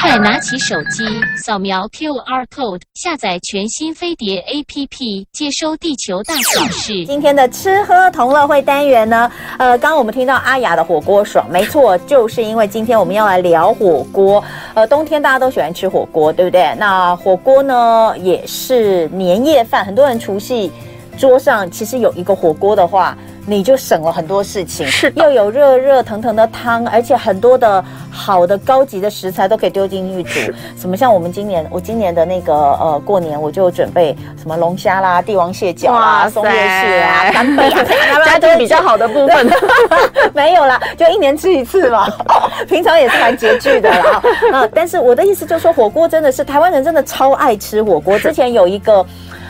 快拿起手机，扫描 QR code，下载全新飞碟 APP，接收地球大小事。今天的吃喝同乐会单元呢，呃，刚刚我们听到阿雅的火锅爽，没错，就是因为今天我们要来聊火锅。呃，冬天大家都喜欢吃火锅，对不对？那火锅呢，也是年夜饭，很多人除夕桌上其实有一个火锅的话。你就省了很多事情，是又有热热腾腾的汤，而且很多的好的高级的食材都可以丢进去煮。什么像我们今年，我今年的那个呃过年我就准备什么龙虾啦、帝王蟹脚啊、松叶蟹啊、干贝啊，家都比较好的部分 没有啦，就一年吃一次嘛。平常也是蛮拮据的啦。啊，但是我的意思就是说，火锅真的是台湾人真的超爱吃火锅。之前有一个。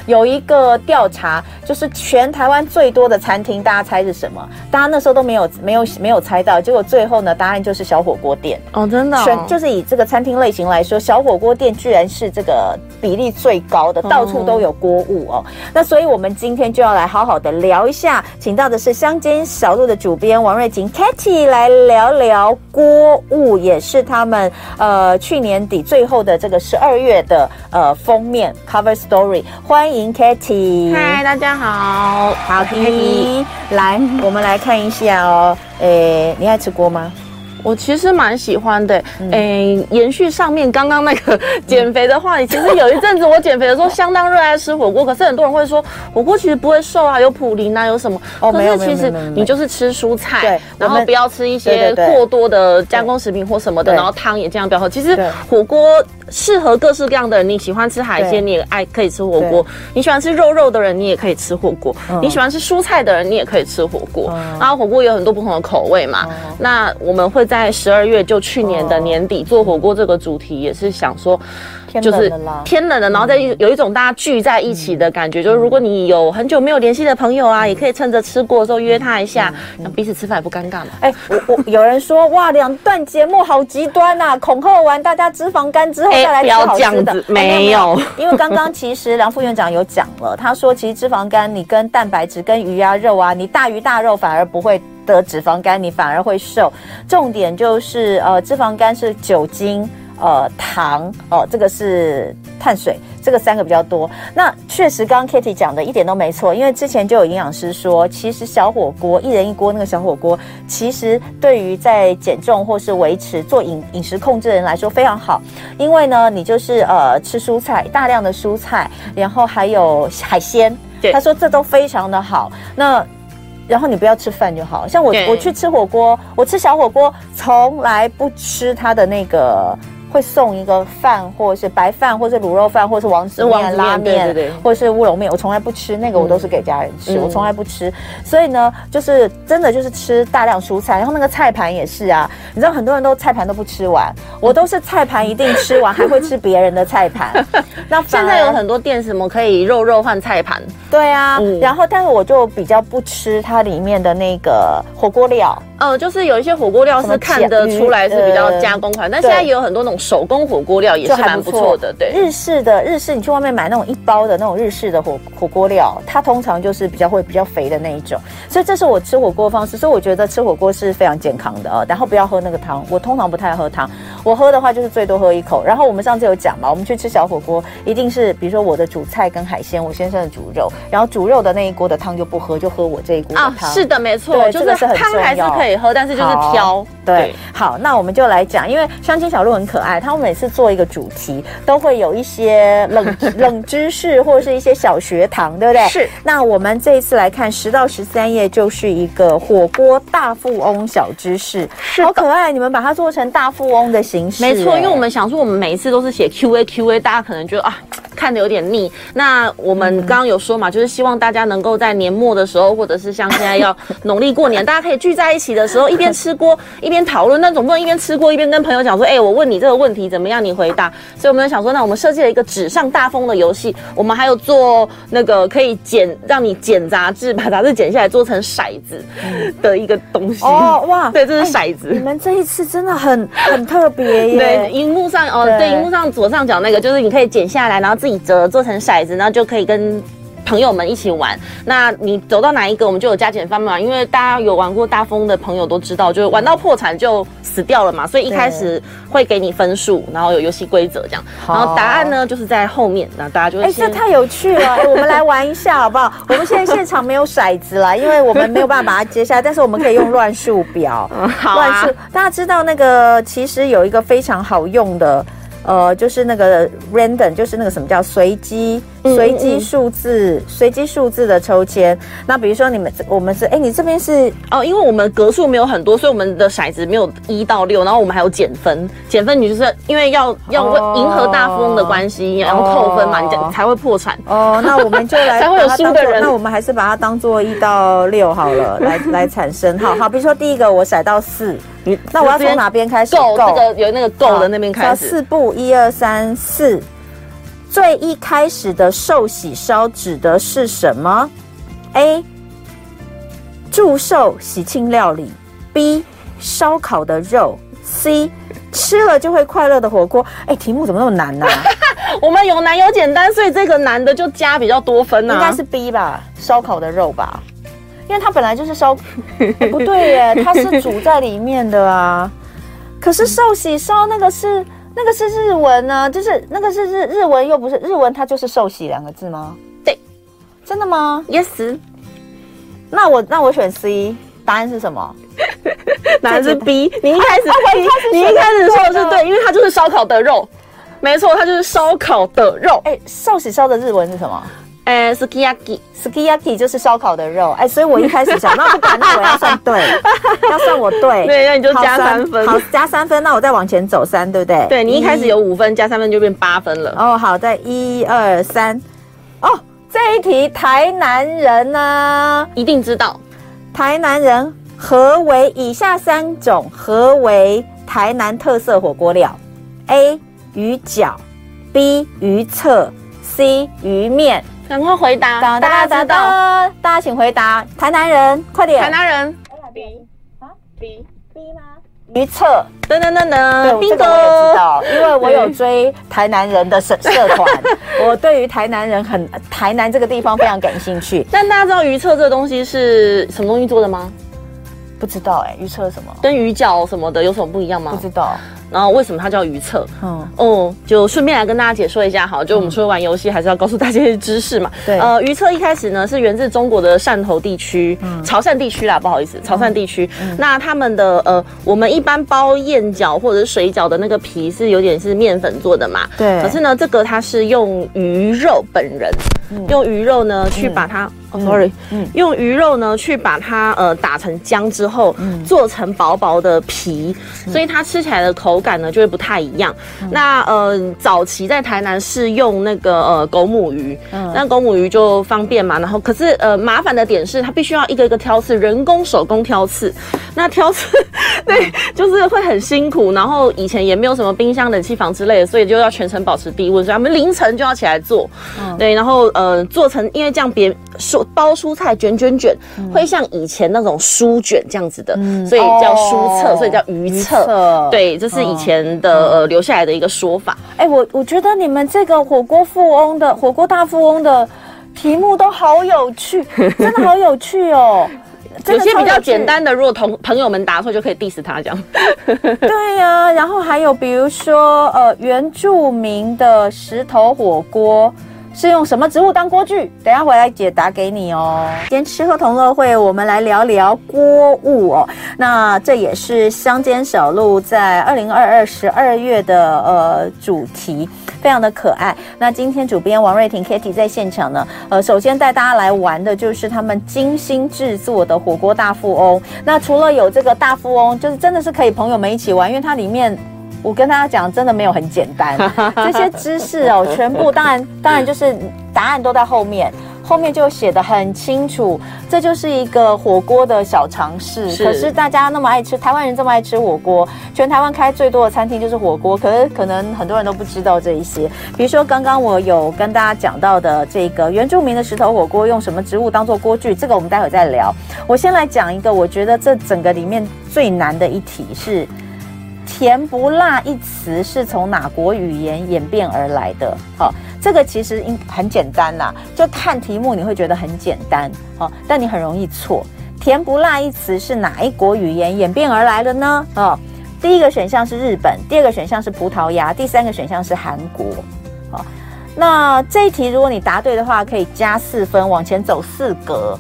有一个调查，就是全台湾最多的餐厅，大家猜是什么？大家那时候都没有没有没有猜到，结果最后呢，答案就是小火锅店。哦，真的、哦，全就是以这个餐厅类型来说，小火锅店居然是这个比例最高的，到处都有锅物哦。那所以我们今天就要来好好的聊一下，请到的是乡间小路的主编王瑞琴 Katy 来聊聊锅物，也是他们呃去年底最后的这个十二月的呃封面 Cover Story，欢迎。欢迎 Katy，嗨，大家好，好，Katy，来，我们来看一下哦，诶，你爱吃锅吗？我其实蛮喜欢的，诶、嗯。欸，延续上面刚刚那个减肥的话题，其实有一阵子我减肥的时候相当热爱吃火锅，可是很多人会说火锅其实不会瘦啊，有普林啊，有什么？哦，没有，其实你就是吃蔬菜，对，然后不要吃一些过多的加工食品或什么的，然后汤也尽量不要喝。其实火锅适合各式各样的人，你喜欢吃海鲜，你也爱可以吃火锅；你喜欢吃肉肉的人，你也可以吃火锅；你喜欢吃蔬菜的人，你也可以吃火锅。然后火锅有很多不同的口味嘛，那我们会在。在十二月，就去年的年底做火锅这个主题，也是想说，就是天冷了，然后再有一种大家聚在一起的感觉。就是如果你有很久没有联系的朋友啊，也可以趁着吃过的时候约他一下，让彼此吃饭也不尴尬嘛。哎，我我有人说哇，两段节目好极端呐，恐吓完大家脂肪肝之后再来吃好吃的，没有，因为刚刚其实梁副院长有讲了，他说其实脂肪肝你跟蛋白质、跟鱼啊肉啊，你大鱼大肉反而不会。得脂肪肝，你反而会瘦。重点就是，呃，脂肪肝是酒精、呃，糖，哦、这个是碳水，这个三个比较多。那确实，刚刚 Kitty 讲的一点都没错，因为之前就有营养师说，其实小火锅一人一锅那个小火锅，其实对于在减重或是维持做饮饮食控制的人来说非常好，因为呢，你就是呃吃蔬菜，大量的蔬菜，然后还有海鲜，对，他说这都非常的好。那然后你不要吃饭就好，像我我去吃火锅，我吃小火锅，从来不吃它的那个。会送一个饭，或者是白饭，或者是卤肉饭，或者是王子面、拉面，对对对，或者是乌龙面。我从来不吃那个，我都是给家人吃，嗯、我从来不吃。所以呢，就是真的就是吃大量蔬菜，然后那个菜盘也是啊。你知道很多人都菜盘都不吃完，我都是菜盘一定吃完，还会吃别人的菜盘。那现在有很多店什么可以肉肉换菜盘？对啊，嗯、然后但是我就比较不吃它里面的那个火锅料。嗯，就是有一些火锅料是看得出来是比较加工款，但现在也有很多那种手工火锅料也是蛮不错的。对，日式的日式，你去外面买那种一包的那种日式的火火锅料，它通常就是比较会比较肥的那一种。所以这是我吃火锅方式，所以我觉得吃火锅是非常健康的啊。然后不要喝那个汤，我通常不太喝汤，我喝的话就是最多喝一口。然后我们上次有讲嘛，我们去吃小火锅，一定是比如说我的主菜跟海鲜，我先生的煮肉，然后煮肉的那一锅的汤就不喝，就喝我这一锅的汤。啊，是的，没错，就是汤还是可以喝，但是就是。挑对，好，那我们就来讲，因为相亲小路很可爱，他们每次做一个主题，都会有一些冷 冷知识或者是一些小学堂，对不对？是。那我们这一次来看十到十三页，就是一个火锅大富翁小知识，是好可爱。你们把它做成大富翁的形式，没错，因为我们想说，我们每一次都是写 Q A Q A，大家可能觉得啊。看的有点腻，那我们刚刚有说嘛，就是希望大家能够在年末的时候，或者是像现在要农历过年，大家可以聚在一起的时候，一边吃锅一边讨论。那总不能一边吃锅一边跟朋友讲说，哎、欸，我问你这个问题怎么样，你回答。所以我们想说，那我们设计了一个纸上大风的游戏，我们还有做那个可以剪，让你剪杂志，把杂志剪下来做成骰子的一个东西。哦哇，对，这是骰子。你们这一次真的很很特别耶。对，荧幕上哦，对，荧幕上左上角那个就是你可以剪下来，然后。自己折做成骰子，然后就可以跟朋友们一起玩。那你走到哪一个，我们就有加减分嘛。因为大家有玩过大风的朋友都知道，就是玩到破产就死掉了嘛。所以一开始会给你分数，然后有游戏规则这样。然后答案呢就是在后面，那大家就会。哎，这太有趣了！我们来玩一下好不好？我们现在现场没有骰子啦，因为我们没有办法把它接下来，但是我们可以用乱数表。好啊。乱数，大家知道那个其实有一个非常好用的。呃，就是那个 random，就是那个什么叫随机随机数字随机数字的抽签。那比如说你们我们是哎，你这边是哦，因为我们格数没有很多，所以我们的骰子没有一到六，然后我们还有减分，减分你就是因为要要迎合大富翁的关系，然后扣分嘛，你才会破产。哦，那我们就来 才会有输的人。那我们还是把它当做一到六好了，来来产生。好好，比如说第一个我骰到四。你那我要从哪边开始？够这个有那个够的那边开始。四步，一二三四。最一开始的寿喜烧指的是什么？A. 祝寿喜庆料理。B. 烧烤的肉。C. 吃了就会快乐的火锅。哎，题目怎么那么难呢？我们有难有简单，所以这个难的就加比较多分呢。应该是 B 吧，烧烤的肉吧。因为它本来就是烧，欸，不对耶，它是煮在里面的啊。可是寿喜烧那个是那个是日文呢，啊，就是那个是日日文又不是日文，它就是寿喜两个字吗？对，真的吗？Yes。那我那我选 C，答案是什么？答案是 B。你一开始，啊，你一开始说的是对，因为它就是烧烤的肉，没错，它就是烧烤的肉。哎，寿喜烧的日文是什么？呃，sukiyaki，sukiyaki 就是烧烤的肉，哎，所以我一开始想，那不管，那我要算对，要算我对，对，那你就加三分，好，加三分，那我再往前走三，对不对？对，你一开始有五分，加三分就变八分了。哦，好，再一二三，哦，这一题台南人呢一定知道，台南人何为以下三种何为台南特色火锅料？A 鱼饺，B 鱼册，C 鱼面。赶快回答！大家知道，大家请回答。台南人，快点！台南人，B 啊，B B 吗？鱼册，等等等等，对，这个我也知道，因为我有追台南人的社社团，我对于台南人很台南这个地方非常感兴趣。但大家知道鱼册这个东西是什么东西做的吗？不知道哎、欸，鱼册什么？跟鱼饺什么的有什么不一样吗？不知道。然后为什么它叫鱼册？嗯哦，就顺便来跟大家解说一下，好，就我们除了玩游戏，还是要告诉大家一些知识嘛。对，呃，鱼册一开始呢是源自中国的汕头地区、嗯、潮汕地区啦，不好意思，潮汕地区。嗯、那他们的呃，我们一般包燕饺或者是水饺的那个皮是有点是面粉做的嘛。对。可是呢，这个它是用鱼肉本人，嗯、用鱼肉呢去把它。，sorry，嗯，用鱼肉呢去把它呃打成浆之后，嗯，做成薄薄的皮，嗯，所以它吃起来的口感呢就会不太一样。嗯，那呃早期在台南是用那个呃狗母鱼，嗯，那狗母鱼就方便嘛。然后可是呃麻烦的点是它必须要一个一个挑刺，人工手工挑刺。那挑刺 对，就是会很辛苦。然后以前也没有什么冰箱、冷气房之类的，所以就要全程保持低温，所以他们凌晨就要起来做。嗯，对，然后呃做成，因为这样别说。包蔬菜卷卷卷，会像以前那种书卷这样子的，嗯、所以叫书册，哦、所以叫鱼册。对，这是以前的、嗯、呃留下来的一个说法。哎、欸，我我觉得你们这个火锅富翁的火锅大富翁的题目都好有趣，真的好有趣哦。有，有些比较简单的，如果同朋友们答错，就可以 diss 他这样。对呀、啊，然后还有比如说呃原住民的石头火锅。是用什么植物当锅具？等下回来解答给你哦。今天吃喝同乐会，我们来聊聊锅物哦。那这也是乡间小路在二零二二十二月的呃主题，非常的可爱。那今天主编王瑞婷 Kitty 在现场呢，呃，首先带大家来玩的就是他们精心制作的火锅大富翁。那除了有这个大富翁，就是真的是可以朋友们一起玩，因为它里面。我跟大家讲，真的没有很简单，这些知识哦，全部当然当然就是答案都在后面，后面就写的很清楚，这就是一个火锅的小常识。可是大家那么爱吃，台湾人这么爱吃火锅，全台湾开最多的餐厅就是火锅，可是可能很多人都不知道这一些。比如说刚刚我有跟大家讲到的这个原住民的石头火锅，用什么植物当做锅具，这个我们待会再聊。我先来讲一个，我觉得这整个里面最难的一题是。甜不辣一词是从哪国语言演变而来的？好，这个其实应很简单啦，就看题目你会觉得很简单，好，但你很容易错。甜不辣一词是哪一国语言演变而来的呢？啊，第一个选项是日本，第二个选项是葡萄牙，第三个选项是韩国。好，那这一题如果你答对的话，可以加四分，往前走四格。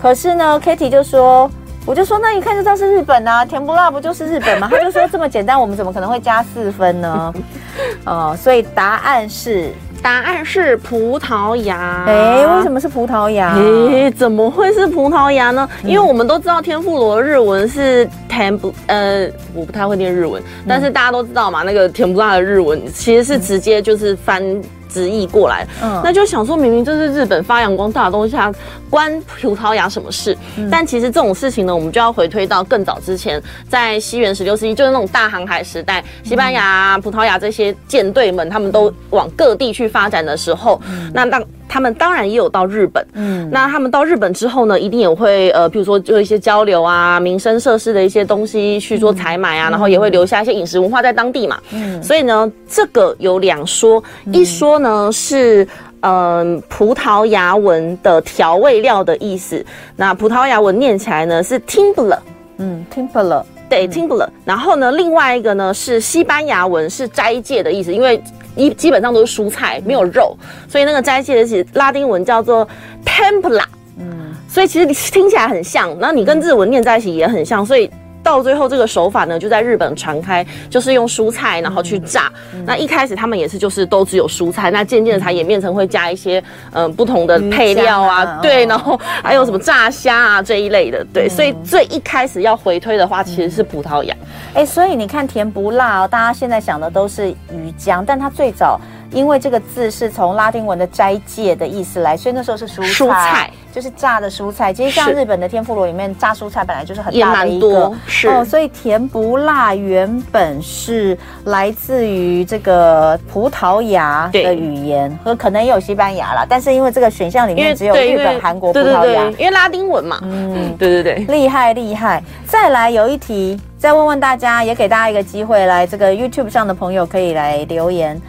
可是呢，Kitty 就说。我就说，那一看就知道是日本啊，甜不辣不就是日本吗？他就说这么简单，我们怎么可能会加四分呢？哦，所以答案是答案是葡萄牙。哎，为什么是葡萄牙？哎，怎么会是葡萄牙呢？因为我们都知道天妇罗日文是甜不，呃，我不太会念日文，但是大家都知道嘛，那个甜不辣的日文其实是直接就是翻。直译过来，嗯，那就想说，明明这是日本发扬光大的东西，它关葡萄牙什么事？嗯、但其实这种事情呢，我们就要回推到更早之前，在西元十六世纪，就是那种大航海时代，西班牙、葡萄牙这些舰队们，他们都往各地去发展的时候，嗯、那当。他们当然也有到日本，嗯，那他们到日本之后呢，一定也会呃，比如说做一些交流啊，民生设施的一些东西去做采买啊，嗯、然后也会留下一些饮食文化在当地嘛，嗯，所以呢，这个有两说，嗯、一说呢是嗯、呃、葡萄牙文的调味料的意思，那葡萄牙文念起来呢是 Timbler，嗯，Timbler，对，Timbler，然后呢另外一个呢是西班牙文是斋戒的意思，因为。一基本上都是蔬菜，没有肉，所以那个斋戒的是拉丁文叫做 tempura，嗯，所以其实你听起来很像，然后你跟日文念在一起也很像，所以到最后这个手法呢就在日本传开，就是用蔬菜然后去炸。嗯、那一开始他们也是就是都只有蔬菜，那渐渐的才演变成会加一些嗯、呃、不同的配料啊，啊对，然后还有什么炸虾啊这一类的，对，所以最一开始要回推的话其实是葡萄牙。哎、欸，所以你看甜不辣哦，大家现在想的都是鱼浆，但它最早因为这个字是从拉丁文的斋戒的意思来，所以那时候是蔬菜，蔬菜就是炸的蔬菜。其实像日本的天妇罗里面炸蔬菜本来就是很大的一个，是哦，所以甜不辣原本是来自于这个葡萄牙的语言，和可能也有西班牙啦，但是因为这个选项里面只有日本、韩国、葡萄牙，因为拉丁文嘛，嗯，对对对，厉害厉害。再来有一题。再问问大家，也给大家一个机会，来这个 YouTube 上的朋友可以来留言。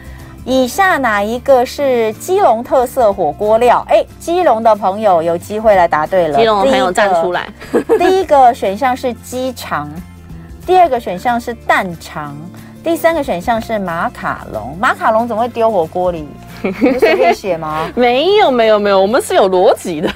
以下哪一个是基隆特色火锅料？哎，基隆的朋友有机会来答对了。基隆的朋友站出来。第一个 选项是鸡肠，第二个选项是蛋肠，第三个选项是马卡龙。马卡龙怎么会丢火锅里？你随便写吗？没有没有没有，我们是有逻辑的。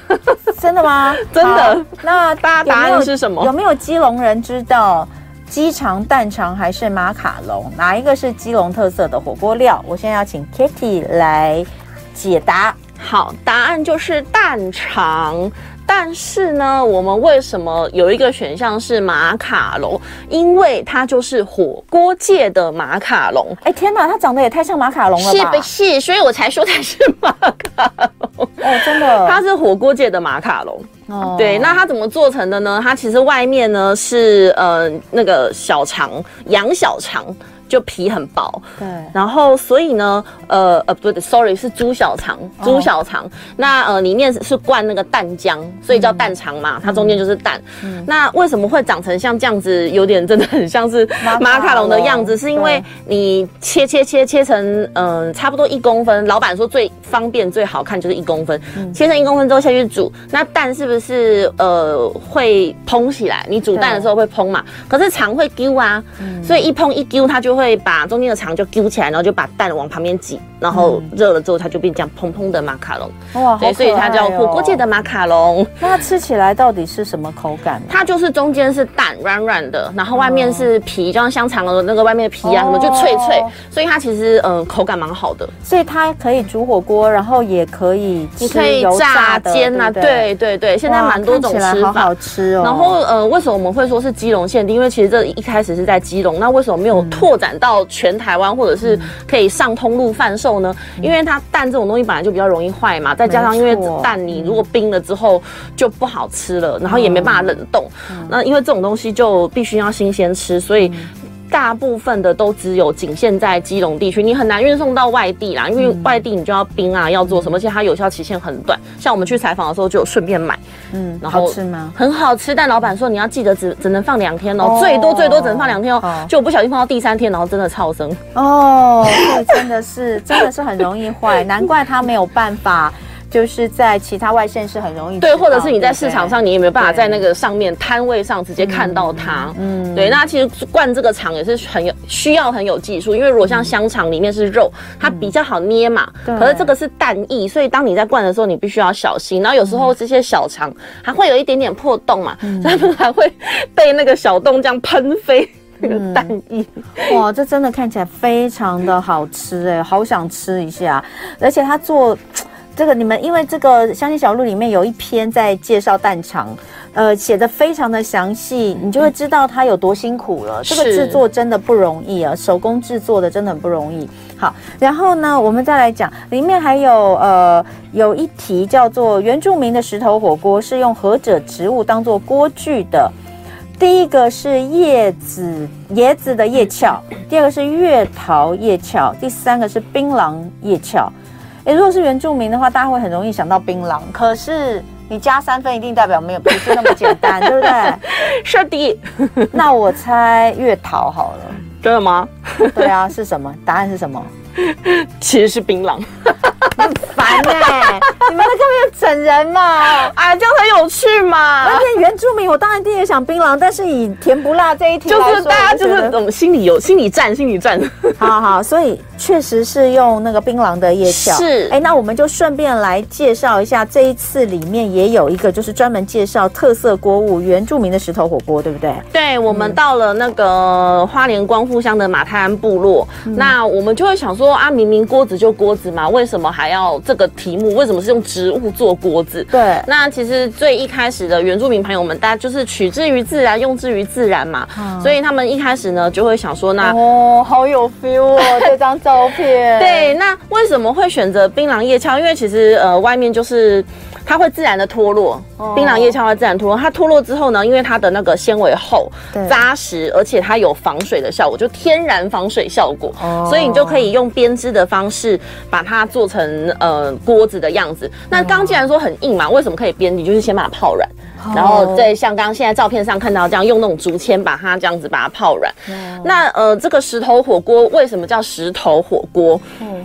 真的吗？真的。那大家答案是什么？有没有基隆人知道？鸡肠、蛋肠还是马卡龙？哪一个是基隆特色的火锅料？我现在要请 Kitty 来解答。好，答案就是蛋肠。但是呢，我们为什么有一个选项是马卡龙？因为它就是火锅界的马卡龙。哎，天哪，它长得也太像马卡龙了吧？是不是？所以我才说它是马卡龙。哦，真的，它是火锅界的马卡龙。对，那它怎么做成的呢？它其实外面呢是呃那个小肠，羊小肠。就皮很薄，对，然后所以呢，呃呃，不对，sorry，是猪小肠，猪小肠。哦、那呃，里面是灌那个蛋浆，所以叫蛋肠嘛，嗯、它中间就是蛋。嗯、那为什么会长成像这样子，有点真的很像是 马卡龙的样子？是因为你切切切切成嗯、呃，差不多一公分。老板说最方便最好看就是一公分，嗯、切成一公分之后下去煮，那蛋是不是呃会膨起来？你煮蛋的时候会膨嘛？可是肠会丢啊，嗯、所以一膨一丢它就。会把中间的肠就揪起来，然后就把蛋往旁边挤，然后热了之后，它就变这样蓬蓬的马卡龙。哇，对，所以它叫火锅界的马卡龙。那它吃起来到底是什么口感？它就是中间是蛋软软的，然后外面是皮，就像香肠的那个外面的皮啊，什么就脆脆，所以它其实嗯口感蛮好的。所以它可以煮火锅，然后也可以你可以炸煎啊，对对对，现在蛮多种吃法，好好吃哦。然后呃，为什么我们会说是基隆限定？因为其实这一开始是在基隆，那为什么没有拓展？到全台湾，或者是可以上通路贩售呢？嗯、因为它蛋这种东西本来就比较容易坏嘛，再加上因为蛋你如果冰了之后就不好吃了，嗯、然后也没办法冷冻。嗯、那因为这种东西就必须要新鲜吃，所以大部分的都只有仅限在基隆地区，你很难运送到外地啦，因为外地你就要冰啊，要做什么，而且它有效期限很短。像我们去采访的时候就有顺便买，嗯，然后好吃吗？很好吃，但老板说你要记得只只能放两天哦，最多最多只能放两天哦，就不小心放到第三天，然后真的超生哦，对，真的是真的是很容易坏，难怪他没有办法。就是在其他外县市很容易对，或者是你在市场上，你也没有办法在那个上面摊位上直接看到它。嗯，对。那其实灌这个肠也是很有需要很有技术，因为如果像香肠里面是肉，它比较好捏嘛。对。可是这个是蛋液，所以当你在灌的时候，你必须要小心。然后有时候这些小肠还会有一点点破洞嘛，所以他们还会被那个小洞这样喷飞那个蛋液。哇，这真的看起来非常的好吃哎，好想吃一下。而且它做。这个你们因为这个《乡间小路》里面有一篇在介绍蛋肠，呃，写的非常的详细，你就会知道它有多辛苦了。这个制作真的不容易啊，手工制作的真的很不容易。好，然后呢，我们再来讲，里面还有呃有一题叫做原住民的石头火锅是用何者植物当做锅具的？第一个是叶子椰子的叶鞘，第二个是月桃叶鞘，第三个是槟榔叶鞘。诶，如果是原住民的话，大家会很容易想到槟榔。可是你加三分，一定代表没有不是那么简单，对不对？是的。那我猜月桃好了。真的吗？对啊，是什么？答案是什么？其实是槟榔。很烦哎！你们在这边整人嘛？啊，这样很有趣嘛！而且原住民，我当然第一个想槟榔，但是以甜不辣这一题就是大家就是我们心里有心理战，心理战。好好，所以确实是用那个槟榔的叶鞘。是，哎，那我们就顺便来介绍一下，这一次里面也有一个就是专门介绍特色锅物原住民的石头火锅，对不对？对，我们到了那个花莲光复乡的马太安部落，嗯、那我们就会想说啊，明明锅子就锅子嘛，为什么还还要这个题目，为什么是用植物做锅子？对，那其实最一开始的原住民朋友们，大家就是取之于自然，用之于自然嘛。嗯、所以他们一开始呢，就会想说，那哦，好有 feel 哦，这张照片。对，那为什么会选择槟榔叶鞘？因为其实呃，外面就是。它会自然的脱落，槟榔叶鞘会自然脱落。它脱落之后呢，因为它的那个纤维厚、扎实，而且它有防水的效果，就天然防水效果。所以你就可以用编织的方式把它做成呃锅子的样子。那刚既然说很硬嘛，为什么可以编？你就是先把它泡软，然后再像刚刚现在照片上看到这样，用那种竹签把它这样子把它泡软。那呃，这个石头火锅为什么叫石头火锅？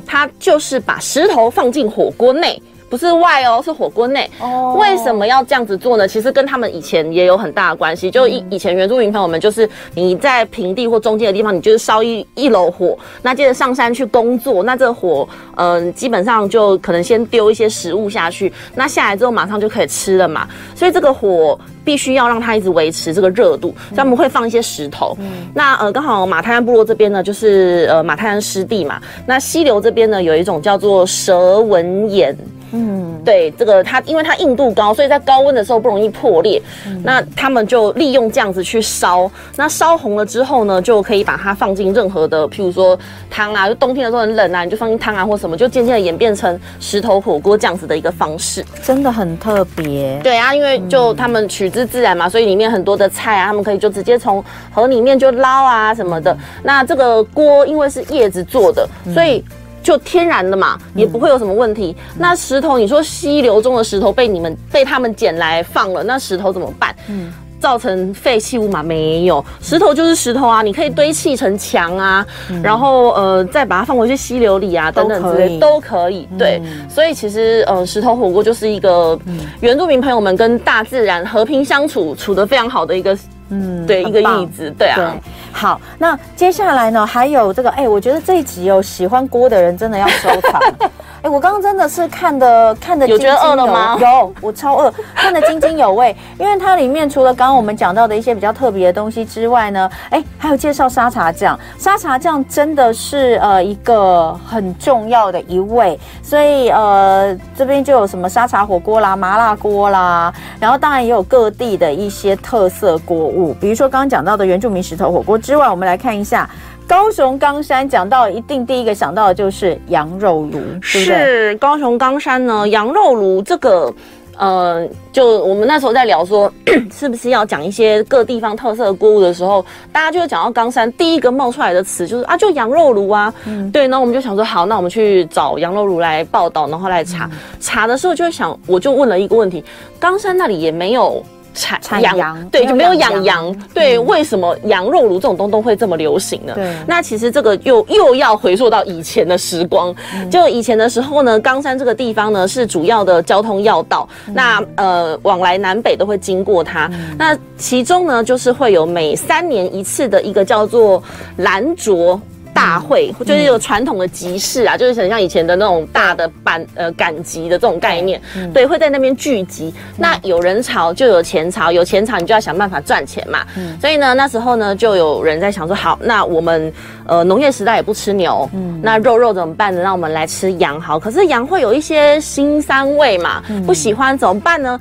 它就是把石头放进火锅内。不是外哦，是火锅内。哦，为什么要这样子做呢？其实跟他们以前也有很大的关系。就以以前原住民朋友们，就是你在平地或中间的地方，你就是烧一一楼火，那接着上山去工作，那这个火，嗯、呃，基本上就可能先丢一些食物下去，那下来之后马上就可以吃了嘛。所以这个火必须要让它一直维持这个热度，所以他们会放一些石头。嗯、那呃，刚好马太安部落这边呢，就是呃马太安湿地嘛。那溪流这边呢，有一种叫做蛇纹岩。嗯，对，这个它因为它硬度高，所以在高温的时候不容易破裂。嗯、那他们就利用这样子去烧，那烧红了之后呢，就可以把它放进任何的，譬如说汤啊，就冬天的时候很冷啊，你就放进汤啊或什么，就渐渐的演变成石头火锅这样子的一个方式，真的很特别。对啊，因为就他们取之自然嘛，所以里面很多的菜啊，他们可以就直接从河里面就捞啊什么的。那这个锅因为是叶子做的，所以。就天然的嘛，也不会有什么问题。嗯、那石头，你说溪流中的石头被你们被他们捡来放了，那石头怎么办？嗯，造成废弃物嘛？没有，石头就是石头啊，你可以堆砌成墙啊，嗯、然后呃再把它放回去溪流里啊，等等之类都可以。对，嗯、所以其实呃石头火锅就是一个原住民朋友们跟大自然和平相处处得非常好的一个。嗯，对，一个例子，对啊。对，好，那接下来呢，还有这个，哎，我觉得这一集哦喜欢锅的人真的要收藏。哎，我刚刚真的是看的看的津津有。有觉得饿了吗？有，我超饿，看得津津有味。因为它里面除了刚刚我们讲到的一些比较特别的东西之外呢，哎，还有介绍沙茶酱。沙茶酱真的是呃一个很重要的一味，所以呃这边就有什么沙茶火锅啦、麻辣锅啦，然后当然也有各地的一些特色锅物，比如说刚刚讲到的原住民石头火锅之外，我们来看一下。高雄冈山讲到一定第一个想到的就是羊肉炉，是，是高雄冈山呢，羊肉炉这个。呃，就我们那时候在聊说，是不是要讲一些各地方特色的锅物的时候，大家就会讲到冈山，第一个冒出来的词就是啊，就羊肉炉啊。嗯，对，那我们就想说，好，那我们去找羊肉炉来报道，然后来查。嗯、查的时候就会想，我就问了一个问题：冈山那里也没有。产产羊，对，就没有养羊，羊，对，嗯、为什么羊肉炉这种东东会这么流行呢？对，那其实这个又又要回溯到以前的时光，嗯、就以前的时候呢，冈山这个地方呢是主要的交通要道，嗯、那呃往来南北都会经过它，嗯、那其中呢就是会有每三年一次的一个叫做兰卓。大会就是有传统的集市啊，嗯、就是很像以前的那种大的板呃赶集的这种概念，嗯、对，会在那边聚集。嗯、那有人潮就有钱潮，有钱潮你就要想办法赚钱嘛。嗯，所以呢，那时候呢就有人在想说，好，那我们呃农业时代也不吃牛，嗯，那肉肉怎么办呢？让我们来吃羊好。可是羊会有一些腥膻味嘛，嗯、不喜欢怎么办呢？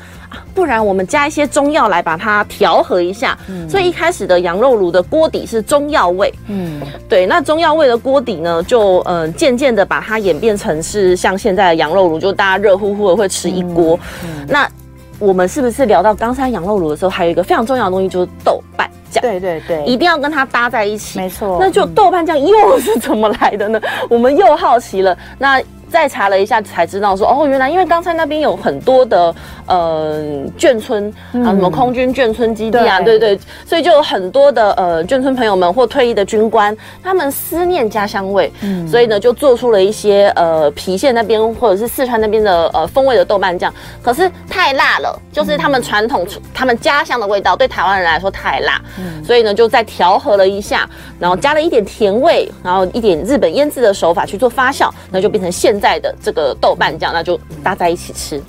不然我们加一些中药来把它调和一下。嗯，所以一开始的羊肉炉的锅底是中药味。嗯，对，那中药味的锅底呢，就嗯渐渐的把它演变成是像现在的羊肉炉，就大家热乎乎的会吃一锅。嗯，那我们是不是聊到刚才羊肉炉的时候，还有一个非常重要的东西就是豆瓣酱？对对对，一定要跟它搭在一起。没错，那就豆瓣酱又是怎么来的呢？我们又好奇了。那再查了一下，才知道说哦，原来因为刚才那边有很多的呃眷村啊，什么空军眷村基地啊，对。对，所以就有很多的呃眷村朋友们或退役的军官，他们思念家乡味，嗯，所以呢就做出了一些呃郫县那边或者是四川那边的呃风味的豆瓣酱，可是太辣了，就是他们传统他们家乡的味道，对台湾人来说太辣，嗯，所以呢就再调和了一下，然后加了一点甜味，然后一点日本腌制的手法去做发酵，那就变成现在的这个豆瓣酱，那就搭在一起吃，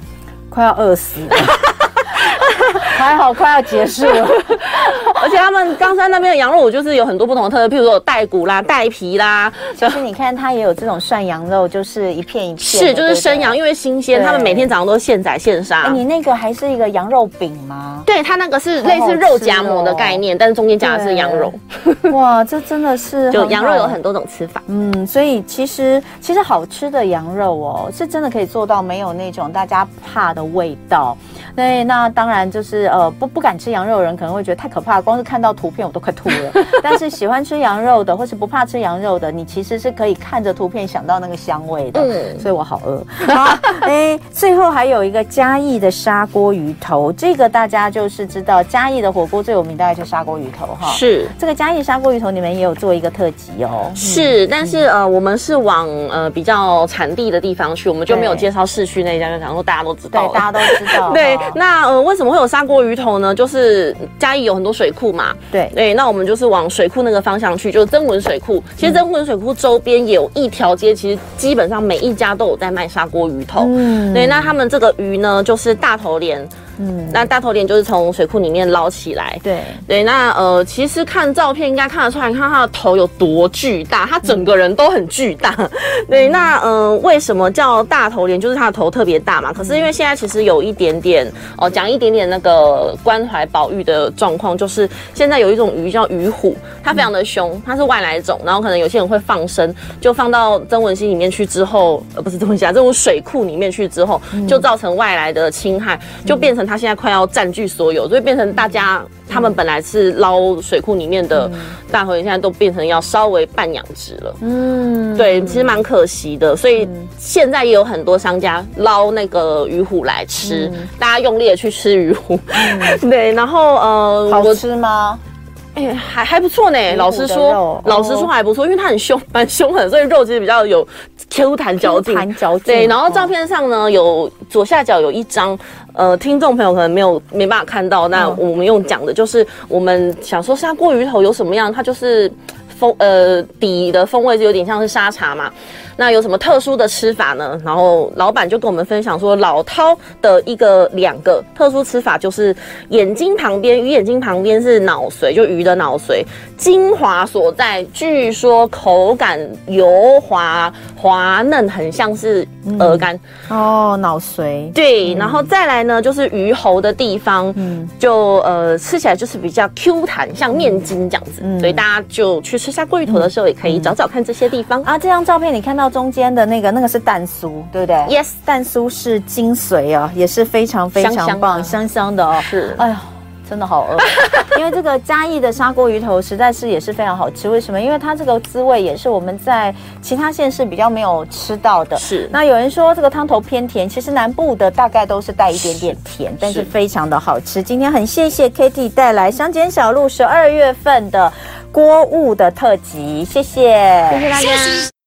快要饿死了。还好，快要结束了。而且他们冈山那边的羊肉，我就是有很多不同的特色，譬如说有带骨啦、带皮啦。其实你看，它也有这种涮羊肉，就是一片一片。是，就是生羊，因为新鲜，他们每天早上都现宰现杀。你那个还是一个羊肉饼吗？对，它那个是类似肉夹馍的概念，但是中间夹的是羊肉。哇，这真的是 就羊肉有很多种吃法。嗯，所以其实其实好吃的羊肉哦，是真的可以做到没有那种大家怕的味道。对，那当然就是呃不不敢吃羊肉的人可能会觉得太可怕，光是看到图片我都快吐了。但是喜欢吃羊肉的，或是不怕吃羊肉的，你其实是可以看着图片想到那个香味的。嗯，所以我好饿。好，哎，最后还有一个嘉义的砂锅鱼头，这个大家就是知道嘉义的火锅最有名大概就是砂锅鱼头哈。是这个嘉义砂锅鱼头，你们也有做一个特辑哦。是，但是呃我们是往呃比较产地的地方去，我们就没有介绍市区那一家，就想说大家都知道。对，大家都知道。对。那呃，为什么会有砂锅鱼头呢？就是嘉义有很多水库嘛，对对。那我们就是往水库那个方向去，就是曾文水库。其实曾文水库周边也有一条街，其实基本上每一家都有在卖砂锅鱼头。嗯，对。那他们这个鱼呢，就是大头鰱。嗯，那大头鰱就是从水库里面捞起来。对对，那呃，其实看照片应该看得出来，你看它的头有多巨大，它整个人都很巨大。嗯、对，那呃，为什么叫大头鰱？就是它的头特别大嘛。可是因为现在其实有一点点哦，讲、呃、一点点那个关怀保育的状况，就是现在有一种鱼叫鱼虎，它非常的凶，它是外来种，然后可能有些人会放生，就放到曾文溪里面去之后，呃，不是曾文溪啊，这种水库里面去之后，就造成外来的侵害，就变成。它现在快要占据所有，所以变成大家他们本来是捞水库里面的大头鰱，现在都变成要稍微半养殖了。嗯，对，其实蛮可惜的。所以现在也有很多商家捞那个鱼虎来吃，嗯、大家用力的去吃鱼虎。嗯、对，然后呃，好吃吗？哎、欸，还还不错呢。老实说，老实说还不错，因为它很凶，蛮凶狠，所以肉其实比较有 Q 弹嚼劲。对，然后照片上呢，有左下角有一张。呃，听众朋友可能没有没办法看到，那我们用讲的就是，我们想说砂锅鱼头有什么样，它就是风呃底的风味就有点像是沙茶嘛。那有什么特殊的吃法呢？然后老板就跟我们分享说，老饕的一个两个特殊吃法就是眼睛旁边鱼眼睛旁边是脑髓，就鱼的脑髓。精华所在，据说口感油滑滑嫩，很像是鹅肝、嗯、哦，脑髓。对，嗯、然后再来呢就是鱼喉的地方，嗯，就呃吃起来就是比较 Q 弹，像面筋这样子，嗯、所以大家就去吃下桂鱼头的时候也可以找找看这些地方、嗯、啊。这张照片你看到。中间的那个，那个是蛋酥，对不对？Yes，蛋酥是精髓啊，也是非常非常棒，香香，香香的哦。是，哎呀。真的好饿，因为这个嘉义的砂锅鱼头实在是也是非常好吃。为什么？因为它这个滋味也是我们在其他县市比较没有吃到的。是。那有人说这个汤头偏甜，其实南部的大概都是带一点点甜，但是非常的好吃。今天很谢谢 Kitty 带来乡间小路十二月份的锅物的特辑，谢谢，谢谢大家。